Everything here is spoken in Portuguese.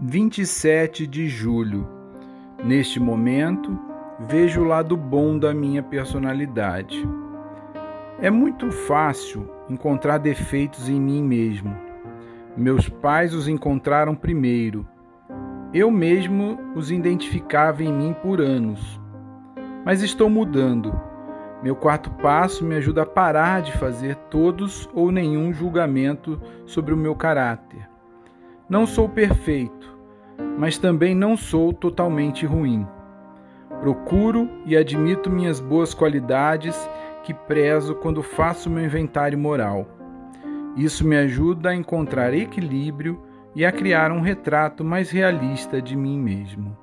27 de julho. Neste momento, vejo o lado bom da minha personalidade. É muito fácil encontrar defeitos em mim mesmo. Meus pais os encontraram primeiro. Eu mesmo os identificava em mim por anos. Mas estou mudando. Meu quarto passo me ajuda a parar de fazer todos ou nenhum julgamento sobre o meu caráter. Não sou perfeito, mas também não sou totalmente ruim. Procuro e admito minhas boas qualidades que prezo quando faço meu inventário moral. Isso me ajuda a encontrar equilíbrio e a criar um retrato mais realista de mim mesmo.